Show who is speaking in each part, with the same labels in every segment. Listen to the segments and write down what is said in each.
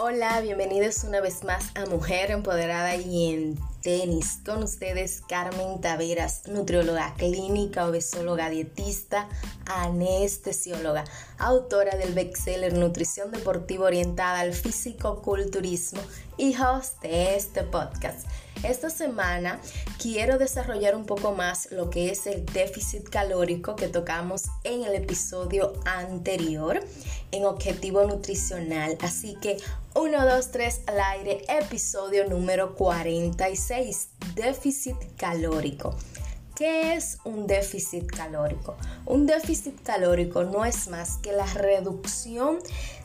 Speaker 1: Hola, bienvenidos una vez más a Mujer Empoderada y en Tenis. Con ustedes Carmen Taveras, nutrióloga clínica, obesóloga, dietista, anestesióloga, autora del bestseller Nutrición Deportiva Orientada al Físico-Culturismo y host de este podcast. Esta semana quiero desarrollar un poco más lo que es el déficit calórico que tocamos en el episodio anterior en objetivo nutricional. Así que 1, 2, 3 al aire, episodio número 46, déficit calórico. ¿Qué es un déficit calórico? Un déficit calórico no es más que la reducción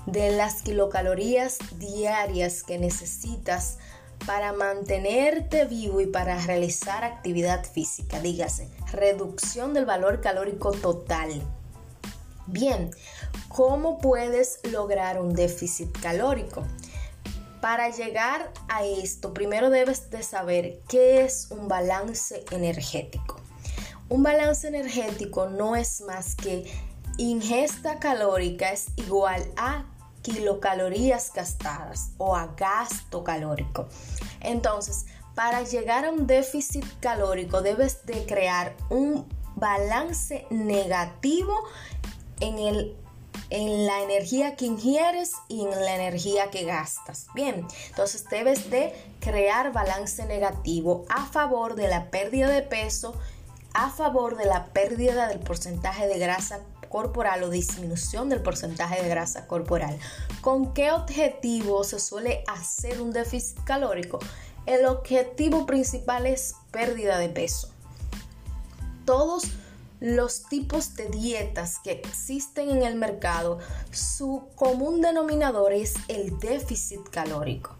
Speaker 1: de las kilocalorías diarias que necesitas para mantenerte vivo y para realizar actividad física, dígase, reducción del valor calórico total. Bien, ¿cómo puedes lograr un déficit calórico? Para llegar a esto, primero debes de saber qué es un balance energético. Un balance energético no es más que ingesta calórica es igual a kilocalorías gastadas o a gasto calórico. Entonces, para llegar a un déficit calórico debes de crear un balance negativo en, el, en la energía que ingieres y en la energía que gastas. Bien, entonces debes de crear balance negativo a favor de la pérdida de peso, a favor de la pérdida del porcentaje de grasa corporal o disminución del porcentaje de grasa corporal. ¿Con qué objetivo se suele hacer un déficit calórico? El objetivo principal es pérdida de peso. Todos los tipos de dietas que existen en el mercado, su común denominador es el déficit calórico.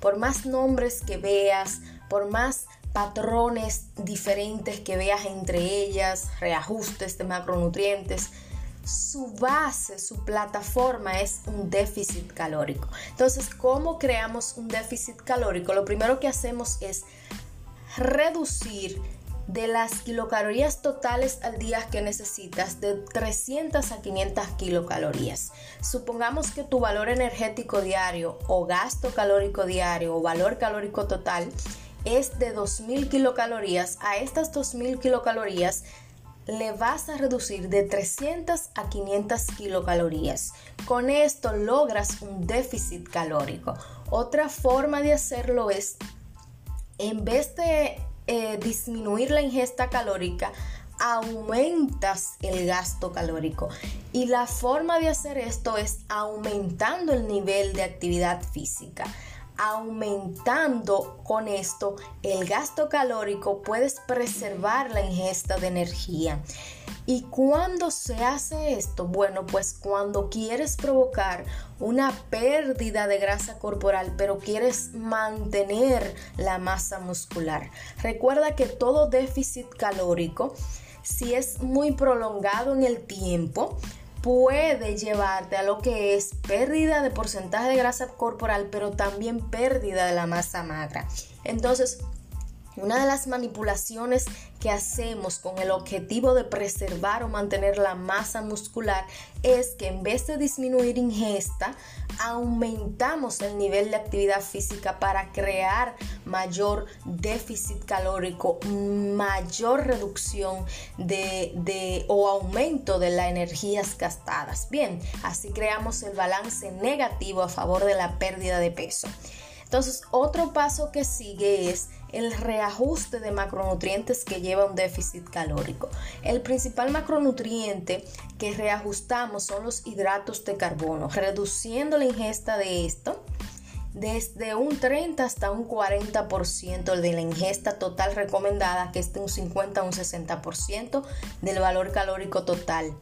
Speaker 1: Por más nombres que veas, por más patrones diferentes que veas entre ellas, reajustes de macronutrientes, su base, su plataforma es un déficit calórico. Entonces, ¿cómo creamos un déficit calórico? Lo primero que hacemos es reducir de las kilocalorías totales al día que necesitas de 300 a 500 kilocalorías. Supongamos que tu valor energético diario o gasto calórico diario o valor calórico total es de 2000 kilocalorías. A estas 2000 kilocalorías le vas a reducir de 300 a 500 kilocalorías. Con esto logras un déficit calórico. Otra forma de hacerlo es, en vez de eh, disminuir la ingesta calórica, aumentas el gasto calórico. Y la forma de hacer esto es aumentando el nivel de actividad física aumentando con esto el gasto calórico, puedes preservar la ingesta de energía. ¿Y cuándo se hace esto? Bueno, pues cuando quieres provocar una pérdida de grasa corporal, pero quieres mantener la masa muscular. Recuerda que todo déficit calórico, si es muy prolongado en el tiempo, puede llevarte a lo que es pérdida de porcentaje de grasa corporal, pero también pérdida de la masa magra. Entonces, una de las manipulaciones que hacemos con el objetivo de preservar o mantener la masa muscular es que en vez de disminuir ingesta, aumentamos el nivel de actividad física para crear mayor déficit calórico, mayor reducción de, o aumento de las energías gastadas. Bien, así creamos el balance negativo a favor de la pérdida de peso. Entonces, otro paso que sigue es el reajuste de macronutrientes que lleva un déficit calórico. El principal macronutriente que reajustamos son los hidratos de carbono, reduciendo la ingesta de esto desde un 30 hasta un 40% de la ingesta total recomendada, que es de un 50 a un 60% del valor calórico total.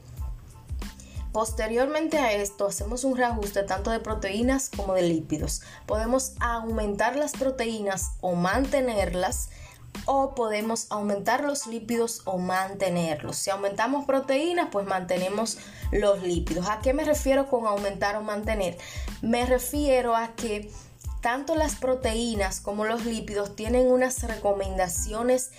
Speaker 1: Posteriormente a esto hacemos un reajuste tanto de proteínas como de lípidos. Podemos aumentar las proteínas o mantenerlas o podemos aumentar los lípidos o mantenerlos. Si aumentamos proteínas, pues mantenemos los lípidos. ¿A qué me refiero con aumentar o mantener? Me refiero a que tanto las proteínas como los lípidos tienen unas recomendaciones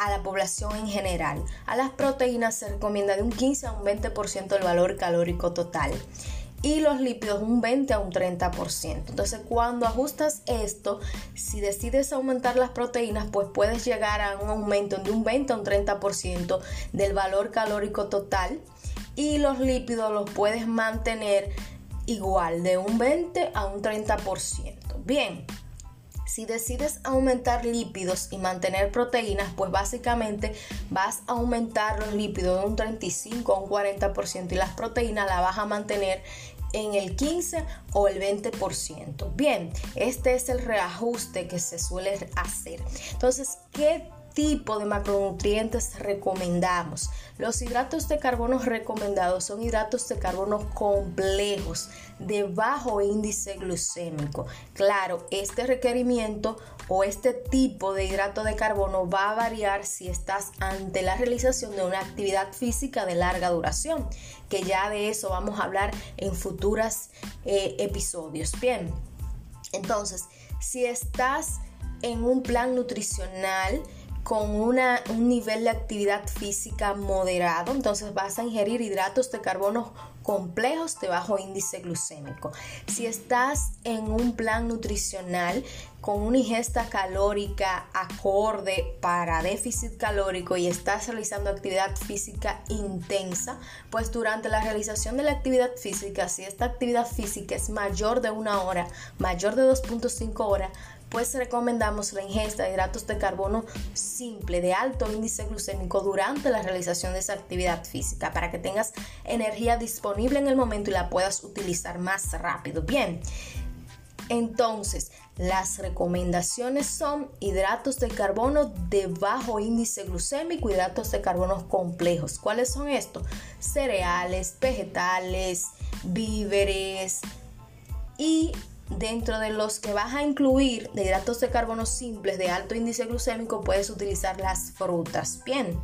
Speaker 1: a la población en general. A las proteínas se recomienda de un 15 a un 20% del valor calórico total. y los lípidos un 20 a un 30%. Entonces, cuando ajustas esto, si decides aumentar las proteínas, pues puedes llegar a un aumento de un 20 a un 30% del valor calórico total y los lípidos los puedes mantener igual de un 20 a un 30%. Bien, si decides aumentar lípidos y mantener proteínas, pues básicamente vas a aumentar los lípidos de un 35 a un 40% y las proteínas las vas a mantener en el 15 o el 20%. Bien, este es el reajuste que se suele hacer. Entonces, ¿qué tipo de macronutrientes recomendamos. Los hidratos de carbono recomendados son hidratos de carbono complejos de bajo índice glucémico. Claro, este requerimiento o este tipo de hidrato de carbono va a variar si estás ante la realización de una actividad física de larga duración, que ya de eso vamos a hablar en futuros eh, episodios. Bien, entonces, si estás en un plan nutricional, con un nivel de actividad física moderado, entonces vas a ingerir hidratos de carbono complejos de bajo índice glucémico. Si estás en un plan nutricional con una ingesta calórica acorde para déficit calórico y estás realizando actividad física intensa, pues durante la realización de la actividad física, si esta actividad física es mayor de una hora, mayor de 2.5 horas, pues recomendamos la ingesta de hidratos de carbono simple de alto índice glucémico durante la realización de esa actividad física para que tengas energía disponible en el momento y la puedas utilizar más rápido. Bien, entonces las recomendaciones son hidratos de carbono de bajo índice glucémico, hidratos de carbono complejos. ¿Cuáles son estos? Cereales, vegetales, víveres y Dentro de los que vas a incluir de hidratos de carbono simples de alto índice glucémico, puedes utilizar las frutas. Bien.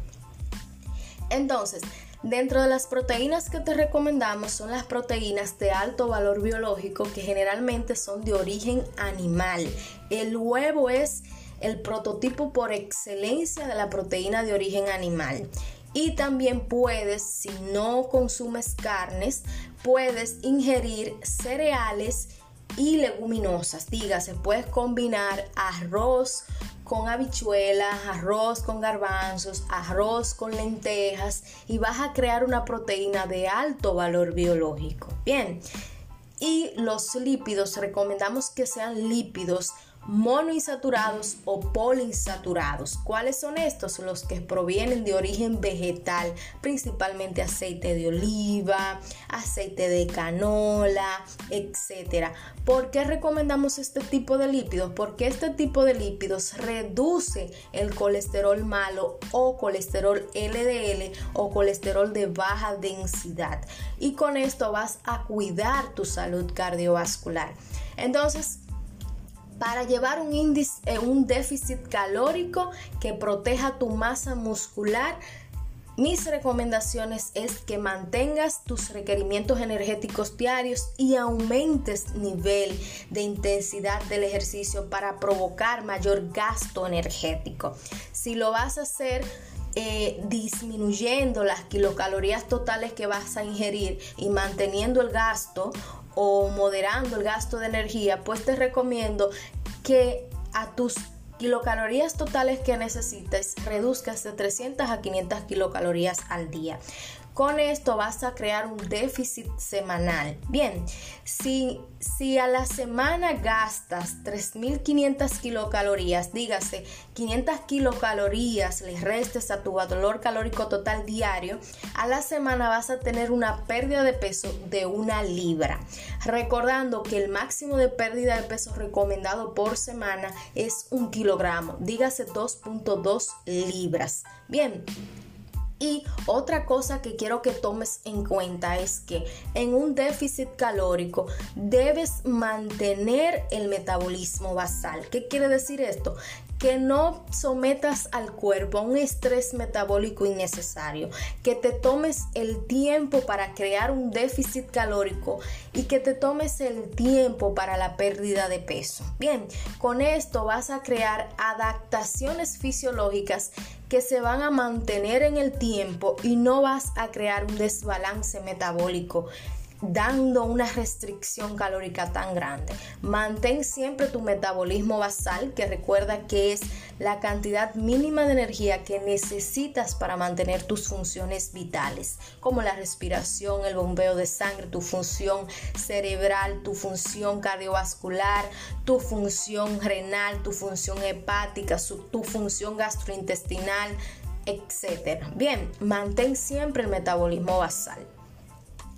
Speaker 1: Entonces, dentro de las proteínas que te recomendamos son las proteínas de alto valor biológico que generalmente son de origen animal. El huevo es el prototipo por excelencia de la proteína de origen animal. Y también puedes, si no consumes carnes, puedes ingerir cereales y leguminosas. Dígase, puedes combinar arroz con habichuelas, arroz con garbanzos, arroz con lentejas y vas a crear una proteína de alto valor biológico. Bien, y los lípidos, recomendamos que sean lípidos monoinsaturados o poliinsaturados. ¿Cuáles son estos? Los que provienen de origen vegetal, principalmente aceite de oliva, aceite de canola, etc. ¿Por qué recomendamos este tipo de lípidos? Porque este tipo de lípidos reduce el colesterol malo o colesterol LDL o colesterol de baja densidad. Y con esto vas a cuidar tu salud cardiovascular. Entonces, para llevar un, índice, eh, un déficit calórico que proteja tu masa muscular, mis recomendaciones es que mantengas tus requerimientos energéticos diarios y aumentes nivel de intensidad del ejercicio para provocar mayor gasto energético. Si lo vas a hacer eh, disminuyendo las kilocalorías totales que vas a ingerir y manteniendo el gasto o moderando el gasto de energía, pues te recomiendo que a tus kilocalorías totales que necesites reduzcas de 300 a 500 kilocalorías al día. Con esto vas a crear un déficit semanal. Bien, si, si a la semana gastas 3.500 kilocalorías, dígase 500 kilocalorías le restes a tu valor calórico total diario, a la semana vas a tener una pérdida de peso de una libra. Recordando que el máximo de pérdida de peso recomendado por semana es un kilogramo, dígase 2.2 libras. Bien, y otra cosa que quiero que tomes en cuenta es que en un déficit calórico debes mantener el metabolismo basal. ¿Qué quiere decir esto? Que no sometas al cuerpo a un estrés metabólico innecesario, que te tomes el tiempo para crear un déficit calórico y que te tomes el tiempo para la pérdida de peso. Bien, con esto vas a crear adaptaciones fisiológicas que se van a mantener en el tiempo y no vas a crear un desbalance metabólico dando una restricción calórica tan grande. Mantén siempre tu metabolismo basal, que recuerda que es la cantidad mínima de energía que necesitas para mantener tus funciones vitales, como la respiración, el bombeo de sangre, tu función cerebral, tu función cardiovascular, tu función renal, tu función hepática, tu función gastrointestinal, etc. Bien, mantén siempre el metabolismo basal.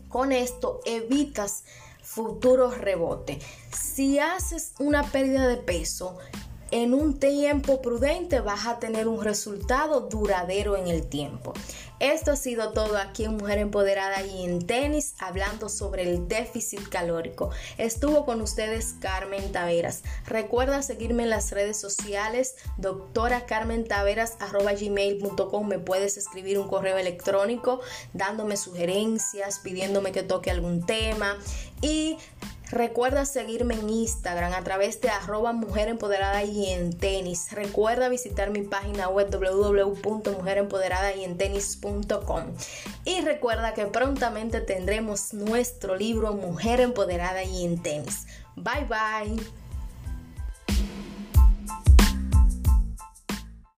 Speaker 1: Con esto evitas futuros rebotes. Si haces una pérdida de peso, en un tiempo prudente vas a tener un resultado duradero en el tiempo. Esto ha sido todo aquí en Mujer Empoderada y en tenis, hablando sobre el déficit calórico. Estuvo con ustedes Carmen Taveras. Recuerda seguirme en las redes sociales, doctora Carmen Taveras. Me puedes escribir un correo electrónico dándome sugerencias, pidiéndome que toque algún tema y Recuerda seguirme en Instagram a través de arroba mujer empoderada y en tenis. Recuerda visitar mi página web www.mujerempoderadayentenis.com. Y recuerda que prontamente tendremos nuestro libro Mujer empoderada y en tenis. Bye bye.